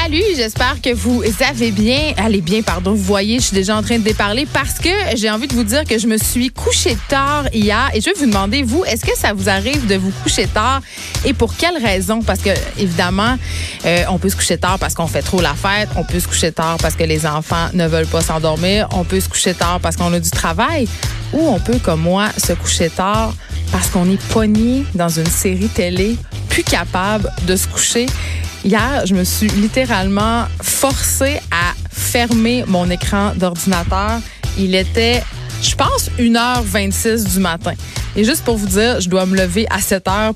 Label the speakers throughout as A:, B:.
A: Salut, j'espère que vous avez bien. Allez bien, pardon, vous voyez, je suis déjà en train de déparler parce que j'ai envie de vous dire que je me suis couché tard hier et je vais vous demander, vous, est-ce que ça vous arrive de vous coucher tard et pour quelle raison? Parce que, évidemment, euh, on peut se coucher tard parce qu'on fait trop la fête, on peut se coucher tard parce que les enfants ne veulent pas s'endormir, on peut se coucher tard parce qu'on a du travail ou on peut, comme moi, se coucher tard parce qu'on est pogné dans une série télé, plus capable de se coucher. Hier, je me suis littéralement forcée à fermer mon écran d'ordinateur. Il était, je pense, 1h26 du matin. Et juste pour vous dire, je dois me lever à 7h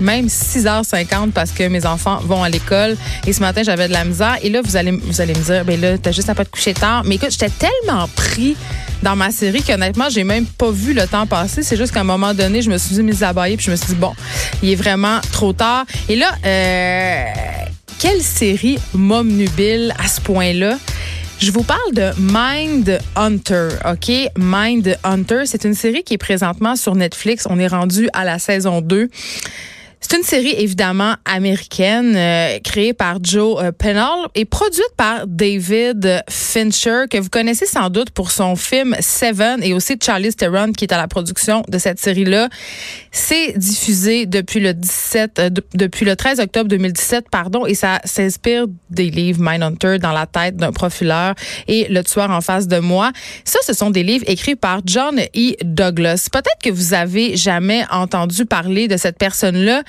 A: même 6h50 parce que mes enfants vont à l'école. Et ce matin, j'avais de la misère. Et là, vous allez, vous allez me dire, ben là, t'as juste à pas te coucher tard. Mais écoute, j'étais tellement pris dans ma série qu'honnêtement, j'ai même pas vu le temps passer. C'est juste qu'à un moment donné, je me suis mise à bailler puis je me suis dit, bon, il est vraiment trop tard. Et là, euh, quelle série m'omnubile à ce point-là? Je vous parle de Mind Hunter, OK? Mind Hunter, c'est une série qui est présentement sur Netflix. On est rendu à la saison 2. C'est une série évidemment américaine euh, créée par Joe euh, Pennell et produite par David Fincher que vous connaissez sans doute pour son film Seven et aussi Charlie Theron qui est à la production de cette série-là. C'est diffusé depuis le 17 euh, depuis le 13 octobre 2017 pardon et ça s'inspire des livres Mindhunter dans la tête d'un profileur et le tueur en face de moi. Ça ce sont des livres écrits par John E. Douglas. Peut-être que vous avez jamais entendu parler de cette personne-là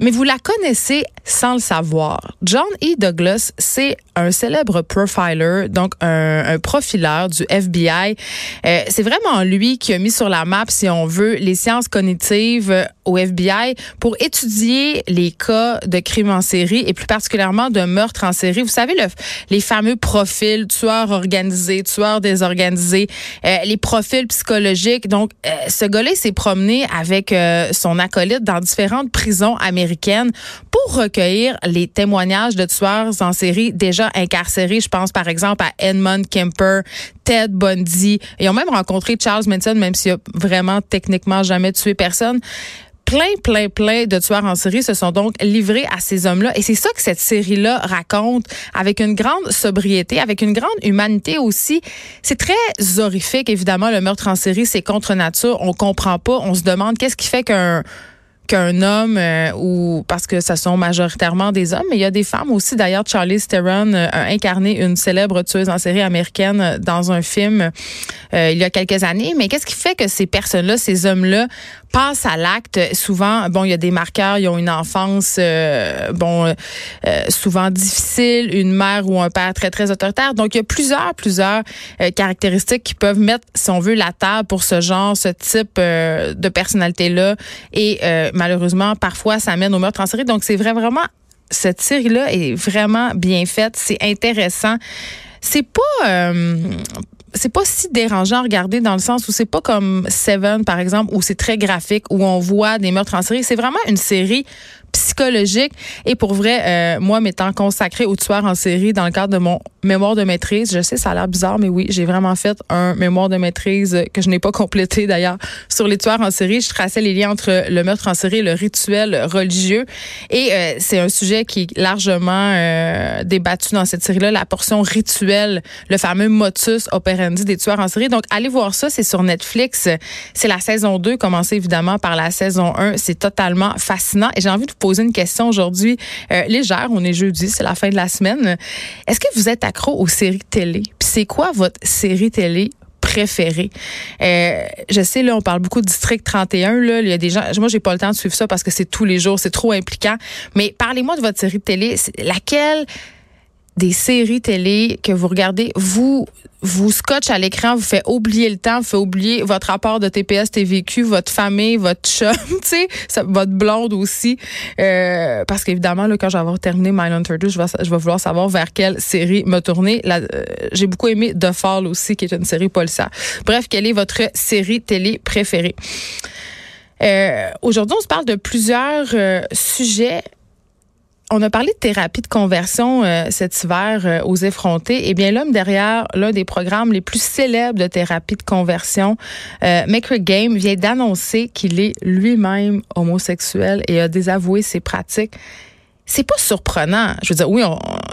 A: mais vous la connaissez sans le savoir. John E. Douglas, c'est un célèbre profiler, donc un, un profileur du FBI. Euh, c'est vraiment lui qui a mis sur la map, si on veut, les sciences cognitives au FBI pour étudier les cas de crimes en série et plus particulièrement de meurtres en série. Vous savez, le, les fameux profils tueurs organisés, tueurs désorganisés, euh, les profils psychologiques. Donc, euh, ce gars-là s'est promené avec euh, son acolyte dans différentes prisons américaines pour recueillir les témoignages de tueurs en série déjà incarcérés. Je pense par exemple à Edmund Kemper, Ted Bundy. Ils ont même rencontré Charles Manson, même s'il a vraiment techniquement jamais tué personne plein, plein, plein de tueurs en série se sont donc livrés à ces hommes-là. Et c'est ça que cette série-là raconte avec une grande sobriété, avec une grande humanité aussi. C'est très horrifique, évidemment, le meurtre en série, c'est contre nature. On comprend pas. On se demande qu'est-ce qui fait qu'un qu'un homme euh, ou parce que ce sont majoritairement des hommes, mais il y a des femmes aussi. D'ailleurs, Charlie Theron euh, a incarné une célèbre tueuse en série américaine euh, dans un film il y a quelques années. Mais qu'est-ce qui fait que ces personnes-là, ces hommes-là, passent à l'acte? Souvent, bon, il y a des marqueurs. Ils ont une enfance, bon, souvent difficile, une mère ou un père très très autoritaire. Donc, il y a plusieurs plusieurs caractéristiques qui peuvent mettre, si on veut, la table pour ce genre, ce type de personnalité-là et malheureusement, parfois, ça mène au meurtre en série. Donc, c'est vrai, vraiment, cette série-là est vraiment bien faite. C'est intéressant. C'est pas, euh, c'est pas si dérangeant à regarder dans le sens où c'est pas comme Seven, par exemple, où c'est très graphique, où on voit des meurtres en série. C'est vraiment une série psychologique. Et pour vrai, euh, moi, m'étant consacrée aux tueurs en série dans le cadre de mon mémoire de maîtrise, je sais, ça a l'air bizarre, mais oui, j'ai vraiment fait un mémoire de maîtrise que je n'ai pas complété d'ailleurs sur les tueurs en série. Je traçais les liens entre le meurtre en série et le rituel religieux. Et euh, c'est un sujet qui est largement euh, débattu dans cette série-là, la portion rituelle, le fameux motus operandi des tueurs en série. Donc, allez voir ça, c'est sur Netflix. C'est la saison 2, commencée évidemment par la saison 1. C'est totalement fascinant. Et j'ai envie de poser une question aujourd'hui euh, légère. On est jeudi, c'est la fin de la semaine. Est-ce que vous êtes accro aux séries télé? Puis c'est quoi votre série télé préférée? Euh, je sais, là, on parle beaucoup de District 31. Là, il y a des gens. Moi, j'ai pas le temps de suivre ça parce que c'est tous les jours, c'est trop impliquant. Mais parlez-moi de votre série de télé. Laquelle? Des séries télé que vous regardez, vous vous scotch à l'écran, vous fait oublier le temps, vous fait oublier votre rapport de TPS, TVQ, votre famille, votre chum, tu sais, votre blonde aussi. Euh, parce qu'évidemment, là, quand je vais avoir terminé Mindhunter 2, je vais, je vais vouloir savoir vers quelle série me tourner. Euh, j'ai beaucoup aimé The Fall aussi, qui est une série policière. Bref, quelle est votre série télé préférée? Euh, Aujourd'hui, on se parle de plusieurs euh, sujets on a parlé de thérapie de conversion euh, cet hiver euh, aux effrontés. Eh bien, l'homme derrière l'un des programmes les plus célèbres de thérapie de conversion, euh, Maker Game, vient d'annoncer qu'il est lui-même homosexuel et a désavoué ses pratiques. C'est pas surprenant. Je veux dire, oui,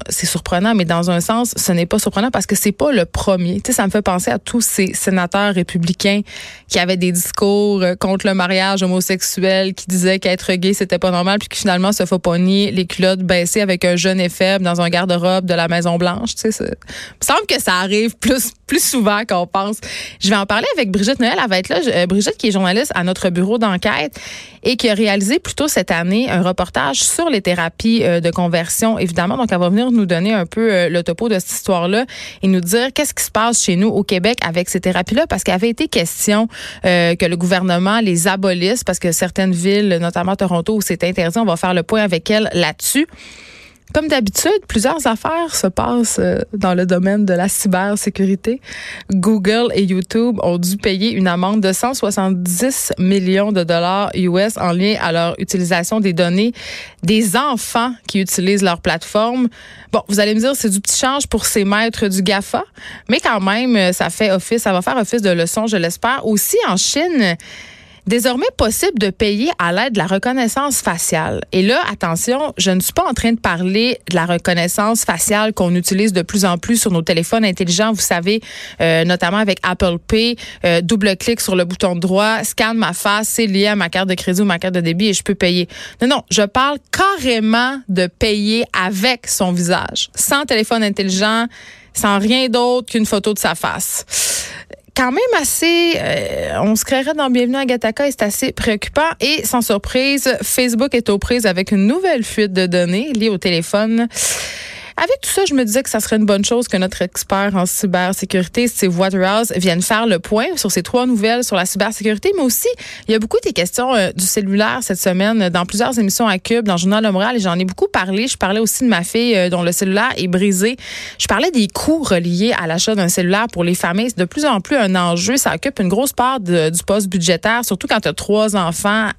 A: c'est surprenant, mais dans un sens, ce n'est pas surprenant parce que c'est pas le premier. Tu sais, ça me fait penser à tous ces sénateurs républicains qui avaient des discours euh, contre le mariage homosexuel, qui disaient qu'être gay c'était pas normal, puis qui finalement se faut nier les culottes baissées avec un jeune et faible dans un garde-robe de la Maison Blanche. Tu sais, il me semble que ça arrive plus plus souvent qu'on pense. Je vais en parler avec Brigitte Noël. Elle va être là. Euh, Brigitte qui est journaliste à notre bureau d'enquête et qui a réalisé plus tôt cette année un reportage sur les thérapies euh, de conversion, évidemment. Donc, elle va venir nous donner un peu euh, le topo de cette histoire-là et nous dire qu'est-ce qui se passe chez nous au Québec avec ces thérapies-là, parce qu'il avait été question euh, que le gouvernement les abolisse, parce que certaines villes, notamment Toronto, où c'est interdit, on va faire le point avec elle là-dessus. Comme d'habitude, plusieurs affaires se passent euh, dans le domaine de la cybersécurité. Google et YouTube ont dû payer une amende de 170 millions de dollars US en lien à leur utilisation des données des enfants qui utilisent leur plateforme. Bon, vous allez me dire, c'est du petit change pour ces maîtres du GAFA, mais quand même, ça fait office, ça va faire office de leçon, je l'espère. Aussi en Chine, désormais possible de payer à l'aide de la reconnaissance faciale. Et là, attention, je ne suis pas en train de parler de la reconnaissance faciale qu'on utilise de plus en plus sur nos téléphones intelligents. Vous savez, euh, notamment avec Apple Pay, euh, double clic sur le bouton droit, scanne ma face, c'est lié à ma carte de crédit ou ma carte de débit et je peux payer. Non, non, je parle carrément de payer avec son visage, sans téléphone intelligent, sans rien d'autre qu'une photo de sa face quand même assez, euh, on se créerait dans Bienvenue à Gataka et c'est assez préoccupant. Et sans surprise, Facebook est aux prises avec une nouvelle fuite de données liées au téléphone avec tout ça, je me disais que ça serait une bonne chose que notre expert en cybersécurité, Steve Waterhouse, vienne faire le point sur ces trois nouvelles sur la cybersécurité, mais aussi, il y a beaucoup des questions euh, du cellulaire cette semaine dans plusieurs émissions à Cube, dans le Journal de Montréal, et j'en ai beaucoup parlé. Je parlais aussi de ma fille euh, dont le cellulaire est brisé. Je parlais des coûts reliés à l'achat d'un cellulaire pour les familles. C'est de plus en plus un enjeu. Ça occupe une grosse part du poste budgétaire, surtout quand tu as trois enfants,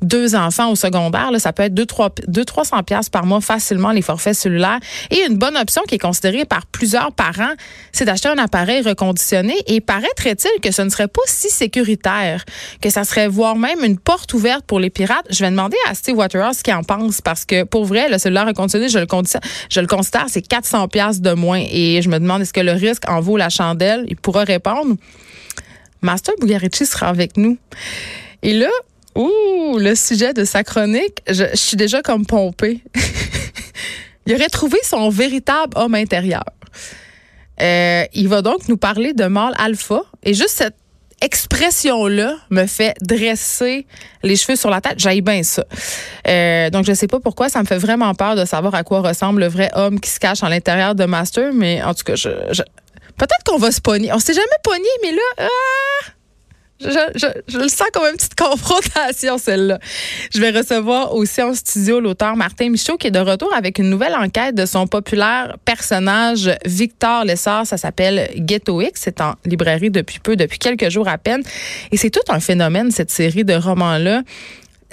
A: deux enfants au secondaire. Ça peut être deux, trois, deux, 300 pièces par mois facilement, les forfaits cellulaires. Et une bonne option qui est considérée par plusieurs parents, c'est d'acheter un appareil reconditionné. Et paraîtrait-il que ce ne serait pas si sécuritaire, que ça serait voire même une porte ouverte pour les pirates? Je vais demander à Steve Waterhouse ce qu'il en pense parce que pour vrai, le cellulaire reconditionné, je le, je considère, c'est 400 pièces de moins. Et je me demande est-ce que le risque en vaut la chandelle? Il pourra répondre. Master Bugarici sera avec nous. Et là, ouh, le sujet de sa chronique, je, je suis déjà comme pompée. Il aurait trouvé son véritable homme intérieur. Euh, il va donc nous parler de mâle alpha. Et juste cette expression-là me fait dresser les cheveux sur la tête. J'aille bien ça. Euh, donc, je sais pas pourquoi. Ça me fait vraiment peur de savoir à quoi ressemble le vrai homme qui se cache à l'intérieur de Master. Mais en tout cas, je, peut-être qu'on va se pogner. On s'est jamais pogné, mais là... Ah! Je, le sens comme une petite confrontation, celle-là. Je vais recevoir aussi en studio l'auteur Martin Michaud qui est de retour avec une nouvelle enquête de son populaire personnage Victor Lessard. Ça s'appelle Ghetto X. C'est en librairie depuis peu, depuis quelques jours à peine. Et c'est tout un phénomène, cette série de romans-là.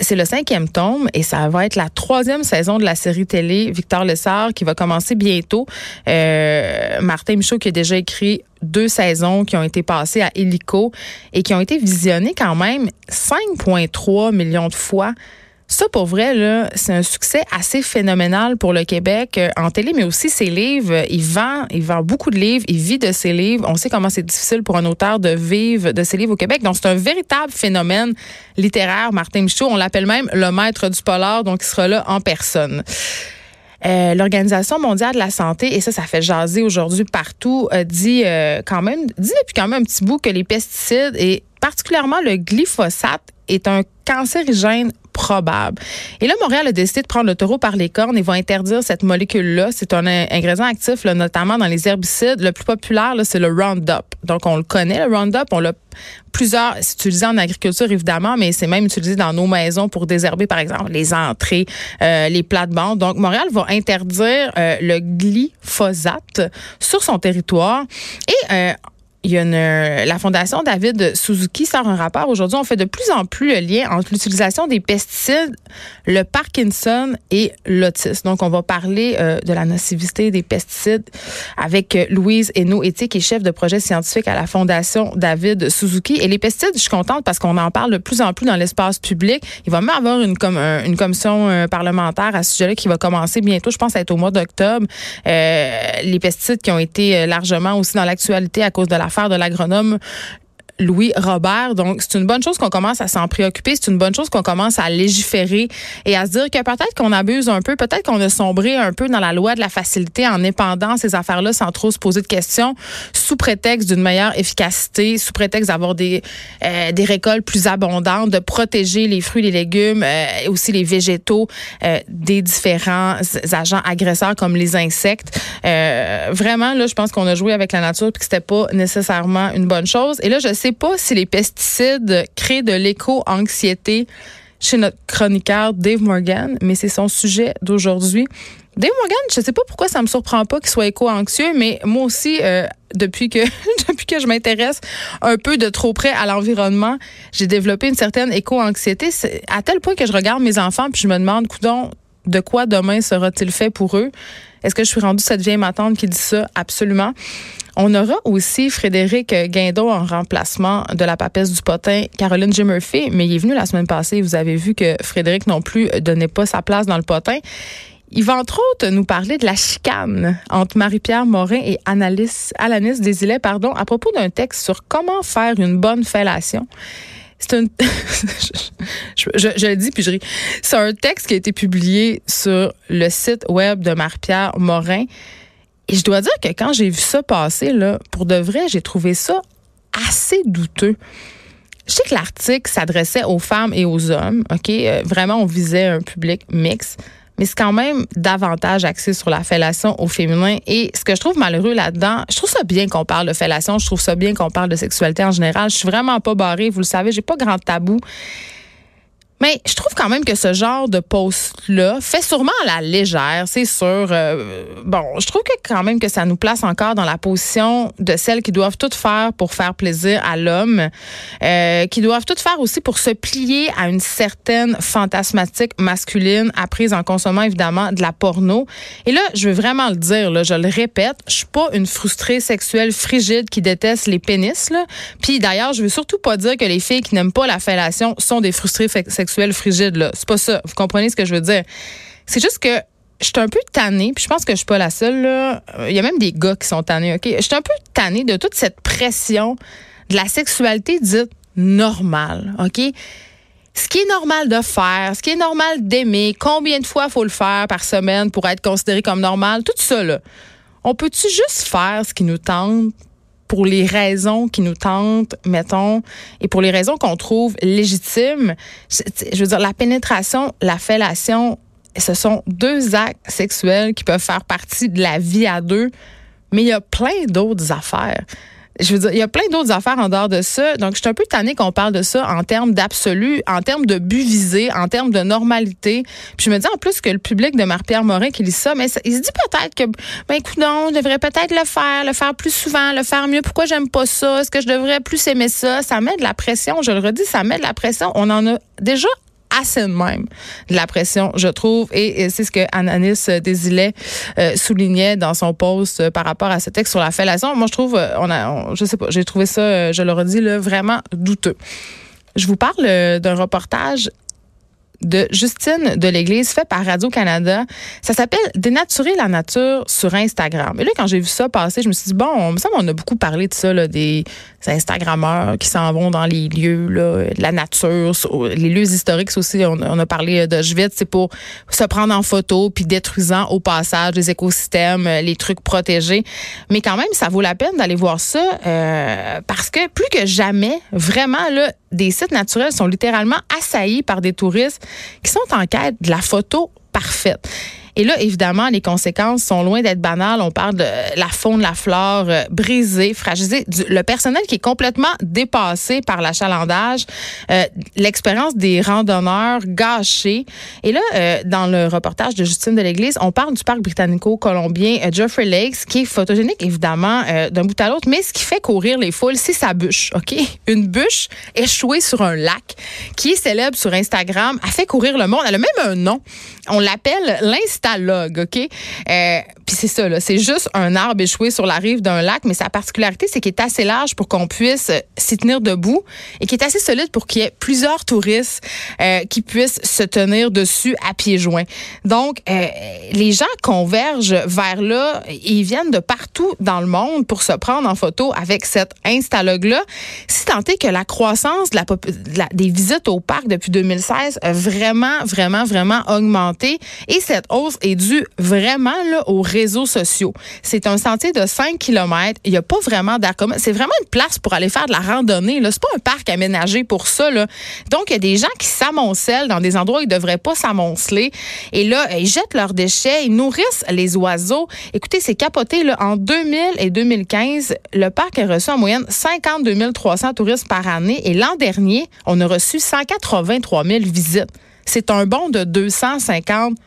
A: C'est le cinquième tome et ça va être la troisième saison de la série télé Victor Lessard qui va commencer bientôt. Euh, Martin Michaud qui a déjà écrit deux saisons qui ont été passées à Helico et qui ont été visionnées quand même 5,3 millions de fois. Ça, pour vrai, là, c'est un succès assez phénoménal pour le Québec euh, en télé, mais aussi ses livres. Il vend, il vend beaucoup de livres, il vit de ses livres. On sait comment c'est difficile pour un auteur de vivre de ses livres au Québec. Donc, c'est un véritable phénomène littéraire, Martin Michaud. On l'appelle même le maître du polar, donc il sera là en personne. Euh, L'Organisation mondiale de la santé, et ça, ça fait jaser aujourd'hui partout, dit euh, quand même, dit depuis quand même un petit bout que les pesticides et particulièrement le glyphosate est un cancérigène probable. Et là, Montréal a décidé de prendre le taureau par les cornes et va interdire cette molécule-là. C'est un ingrédient actif, notamment dans les herbicides. Le plus populaire, c'est le Roundup. Donc, on le connaît, le Roundup. On l'a plusieurs, c'est utilisé en agriculture évidemment, mais c'est même utilisé dans nos maisons pour désherber, par exemple, les entrées, euh, les plates-bandes. Donc, Montréal va interdire euh, le glyphosate sur son territoire. Et euh, il y a une, la Fondation David Suzuki sort un rapport. Aujourd'hui, on fait de plus en plus le lien entre l'utilisation des pesticides, le Parkinson et l'autisme. Donc, on va parler euh, de la nocivité des pesticides avec euh, Louise Hainaut, éthique et chef de projet scientifique à la Fondation David Suzuki. Et les pesticides, je suis contente parce qu'on en parle de plus en plus dans l'espace public. Il va même avoir une, comme, une commission euh, parlementaire à ce sujet-là qui va commencer bientôt. Je pense être au mois d'octobre. les pesticides qui ont été largement aussi dans l'actualité à cause de la affaire de l'agronome Louis Robert. Donc, c'est une bonne chose qu'on commence à s'en préoccuper. C'est une bonne chose qu'on commence à légiférer et à se dire que peut-être qu'on abuse un peu, peut-être qu'on a sombré un peu dans la loi de la facilité en épandant ces affaires-là sans trop se poser de questions, sous prétexte d'une meilleure efficacité, sous prétexte d'avoir des, euh, récoltes plus abondantes, de protéger les fruits, les légumes euh, et aussi les végétaux euh, des différents agents agresseurs comme les insectes. vraiment, là, je pense qu'on a joué avec la nature et que c'était pas nécessairement une bonne chose. Et là, je sais pas si les pesticides créent de l'éco-anxiété chez notre chroniqueur Dave Morgan, mais c'est son sujet d'aujourd'hui. Dave Morgan, je sais pas pourquoi ça me surprend pas qu'il soit éco-anxieux, mais moi aussi, euh, depuis que depuis que je m'intéresse un peu de trop près à l'environnement, j'ai développé une certaine éco-anxiété à tel point que je regarde mes enfants puis je me demande, coudon, de quoi demain sera-t-il fait pour eux? Est-ce que je suis rendue cette vieille matante qui dit ça? Absolument. On aura aussi Frédéric Guindon en remplacement de la papesse du potin, Caroline J. Murphy, mais il est venu la semaine passée. Vous avez vu que Frédéric non plus donnait pas sa place dans le potin. Il va entre autres nous parler de la chicane entre Marie-Pierre Morin et Alanis Desilets, à propos d'un texte sur comment faire une bonne fellation. C'est un, je, je, le dis puis je ris. C'est un texte qui a été publié sur le site web de Marie-Pierre Morin. Et je dois dire que quand j'ai vu ça passer, là, pour de vrai, j'ai trouvé ça assez douteux. Je sais que l'article s'adressait aux femmes et aux hommes, OK? Euh, vraiment, on visait un public mixte, mais c'est quand même davantage axé sur la fellation au féminin. Et ce que je trouve malheureux là-dedans, je trouve ça bien qu'on parle de fellation, je trouve ça bien qu'on parle de sexualité en général. Je suis vraiment pas barrée, vous le savez, j'ai pas grand tabou. Mais je trouve quand même que ce genre de post-là fait sûrement à la légère, c'est sûr. Euh, bon, je trouve que quand même que ça nous place encore dans la position de celles qui doivent tout faire pour faire plaisir à l'homme, euh, qui doivent tout faire aussi pour se plier à une certaine fantasmatique masculine apprise en consommant évidemment de la porno. Et là, je veux vraiment le dire, là, je le répète, je suis pas une frustrée sexuelle frigide qui déteste les pénis. Là. Puis d'ailleurs, je veux surtout pas dire que les filles qui n'aiment pas la fellation sont des frustrées sexuelles frigide. C'est pas ça. Vous comprenez ce que je veux dire? C'est juste que je suis un peu tannée, puis je pense que je suis pas la seule, là. Il y a même des gars qui sont tannés, OK? Je suis un peu tannée de toute cette pression de la sexualité dite normale, OK? Ce qui est normal de faire, ce qui est normal d'aimer, combien de fois faut le faire par semaine pour être considéré comme normal, tout ça, là. On peut-tu juste faire ce qui nous tente pour les raisons qui nous tentent, mettons, et pour les raisons qu'on trouve légitimes. Je, veux dire, la pénétration, la fellation, ce sont deux actes sexuels qui peuvent faire partie de la vie à deux, mais il y a plein d'autres affaires je veux dire, il y a plein d'autres affaires en dehors de ça. Donc, je suis un peu tannée qu'on parle de ça en termes d'absolu, en termes de but visé, en termes de normalité. Puis je me dis en plus que le public de Marie-Pierre Morin qui lit ça, mais il se dit peut-être que, ben écoute, non, je devrais peut-être le faire, le faire plus souvent, le faire mieux. Pourquoi j'aime pas ça? Est-ce que je devrais plus aimer ça? Ça met de la pression. Je le redis, ça met de la pression. On en a déjà assez de même de la pression, je trouve. Et, c'est ce que Ananis Désilet euh, soulignait dans son post euh, par rapport à ce texte sur la fellation. Moi, je trouve, euh, on a, je sais pas, j'ai trouvé ça, je le redis, là, vraiment douteux. Je vous parle d'un reportage de Justine de l'Église fait par Radio-Canada. Ça s'appelle Dénaturer la nature sur Instagram. Et là, quand j'ai vu ça passer, je me suis dit, bon, on me semble on a beaucoup parlé de ça, là, des Instagrammeurs qui s'en vont dans les lieux, là, la nature, les lieux historiques aussi. On, a parlé d'Auschwitz, c'est pour se prendre en photo puis détruisant au passage les écosystèmes, les trucs protégés. Mais quand même, ça vaut la peine d'aller voir ça euh, parce que plus que jamais, vraiment, là, des sites naturels sont littéralement assaillis par des touristes qui sont en quête de la photo parfaite. Et là, évidemment, les conséquences sont loin d'être banales. On parle de la faune, la flore euh, brisée, fragilisée, le personnel qui est complètement dépassé par l'achalandage, euh, l'expérience des randonneurs gâchée. Et là, euh, dans le reportage de Justine de l'Église, on parle du parc britannico-colombien Geoffrey Lakes, qui est photogénique, évidemment, d'un bout à l'autre, mais ce qui fait courir les foules, c'est sa bûche, OK? Une bûche échouée sur un lac qui est célèbre sur Instagram, a fait courir le monde. Elle a même un nom. On l'appelle OK? Euh, puis c'est ça, c'est juste un arbre échoué sur la rive d'un lac, mais sa particularité, c'est qu'il est assez large pour qu'on puisse euh, s'y tenir debout et qui est assez solide pour qu'il y ait plusieurs touristes euh, qui puissent se tenir dessus à pieds joints. Donc, les gens convergent vers là, ils viennent de partout dans le monde pour se prendre en photo avec cette instalogue-là. Si tant est que la croissance des visites au parc depuis 2016 a vraiment, vraiment, vraiment augmenté et cette hausse est due vraiment aux réseaux sociaux. C'est un sentier de 5 km. Il n'y a pas vraiment d'air commun. C'est vraiment une place pour aller faire de la randonnée. Ce n'est pas un parc aménagé pour ça. Là. Donc, il y a des gens qui s'amoncellent dans des endroits où ils ne devraient pas s'amonceler. Et là, ils jettent leurs déchets, ils nourrissent les oiseaux. Écoutez, c'est capoté. Là. En 2000 et 2015, le parc a reçu en moyenne 52 300 touristes par année. Et l'an dernier, on a reçu 183 000 visites. C'est un bond de 250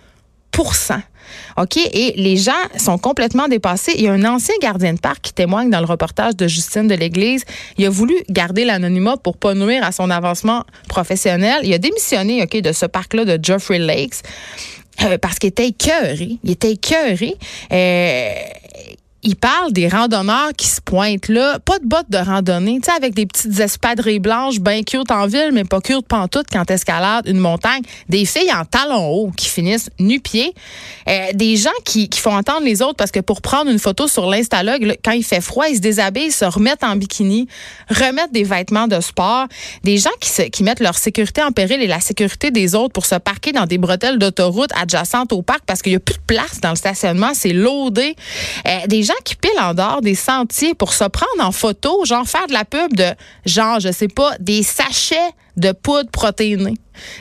A: OK? Et les gens sont complètement dépassés. Il y a un ancien gardien de parc qui témoigne dans le reportage de Justine de l'Église. Il a voulu garder l'anonymat pour pas nuire à son avancement professionnel. Il a démissionné, OK, de ce parc-là de Geoffrey Lakes. Euh, parce qu'il était écœuré. Il était écœuré. Euh, il parle des randonneurs qui se pointent là, pas de bottes de randonnée, tu sais, avec des petites espadrilles blanches, bien cute en ville, mais pas cute pantoute quand escalade une montagne. Des filles en talons hauts qui finissent nu-pieds. Euh, des gens qui, qui, font entendre les autres parce que pour prendre une photo sur l'Instalogue, quand il fait froid, ils se déshabillent, se remettent en bikini, remettent des vêtements de sport. Des gens qui, se, qui mettent leur sécurité en péril et la sécurité des autres pour se parquer dans des bretelles d'autoroute adjacentes au parc parce qu'il n'y a plus de place dans le stationnement, c'est loadé. Euh, des gens qui pilent en dehors des sentiers pour se prendre en photo, genre faire de la pub de, genre, je sais pas, des sachets de poudre protéinée.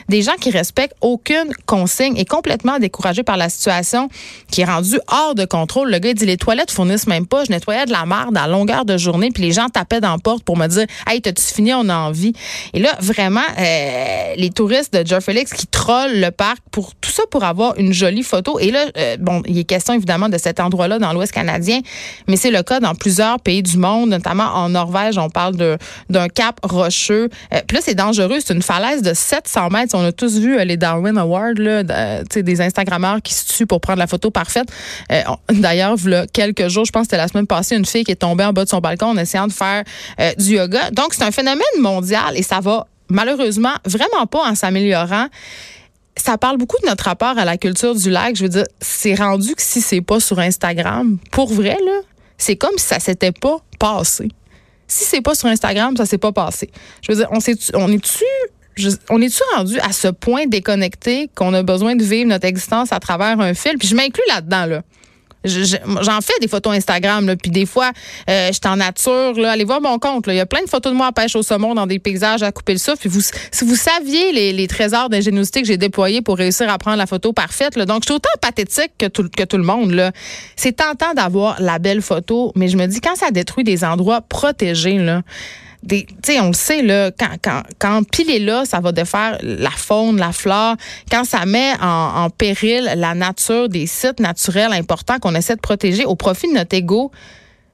A: Des gens qui respectent aucune consigne et complètement découragés par la situation qui est rendue hors de contrôle. Le gars dit les toilettes fournissent même pas. Je nettoyais de la merde à longueur de journée, puis les gens tapaient dans la porte pour me dire Hey, t'as-tu fini? On a envie. Et là, vraiment, euh, les touristes de Joe Felix qui trollent le parc pour tout ça pour avoir une jolie photo. Et là, euh, bon, il est question évidemment de cet endroit-là dans l'Ouest canadien, mais c'est le cas dans plusieurs pays du monde, notamment en Norvège. On parle d'un cap rocheux. Euh, c'est dangereux. C'est une falaise de 700 on a tous vu euh, les Darwin Awards, là, des Instagrammeurs qui se tuent pour prendre la photo parfaite. Euh, d'ailleurs, il quelques jours, je pense que c'était la semaine passée, une fille qui est tombée en bas de son balcon en essayant de faire euh, du yoga. Donc, c'est un phénomène mondial et ça va malheureusement vraiment pas en s'améliorant ça parle beaucoup de notre rapport à la culture du lac. Je veux dire, c'est rendu que si c'est pas sur Instagram, pour vrai, c'est comme si ça s'était pas passé. Si c'est pas sur Instagram, ça s'est pas passé. Je veux dire, on, est-tu on est-tu rendu à ce point déconnecté qu'on a besoin de vivre notre existence à travers un fil? Puis je m'inclus là-dedans, là. J'en fais des photos Instagram, là, puis des fois, euh, en nature. Là, allez voir mon compte. Il y a plein de photos de moi à pêche au saumon dans des paysages à couper le souffle. Puis vous, si vous saviez les, les trésors d'ingéniosité que j'ai déployés pour réussir à prendre la photo parfaite, là, donc je suis autant pathétique que tout, que tout le monde. Là. C'est tentant d'avoir la belle photo, mais je me dis quand ça détruit des endroits protégés, là, on le sait, là, quand, quand, quand pile est là, ça va défaire la faune, la flore. Quand ça met en, péril la nature des sites naturels importants qu'on essaie de protéger au profit de notre ego,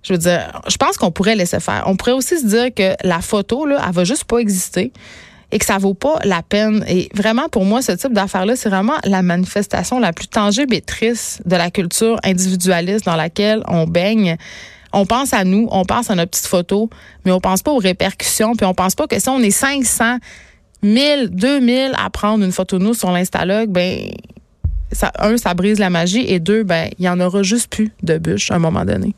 A: je veux dire, je pense qu'on pourrait laisser faire. On pourrait aussi se dire que la photo, là, elle va juste pas exister et que ça vaut pas la peine. Et vraiment, pour moi, ce type d'affaires-là, c'est vraiment la manifestation la plus tangible et triste de la culture individualiste dans laquelle on baigne on pense à nous, on pense à notre petite photo, mais on pense pas aux répercussions, puis on pense pas que si on est 500, 1000, 2000 à prendre une photo de nous sur l'Instalogue, ben un, ça brise la magie, et deux, ben il y en aura juste plus de bûches à un moment donné.